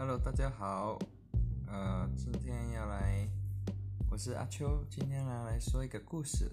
Hello，大家好，呃，今天要来，我是阿秋，今天来来说一个故事，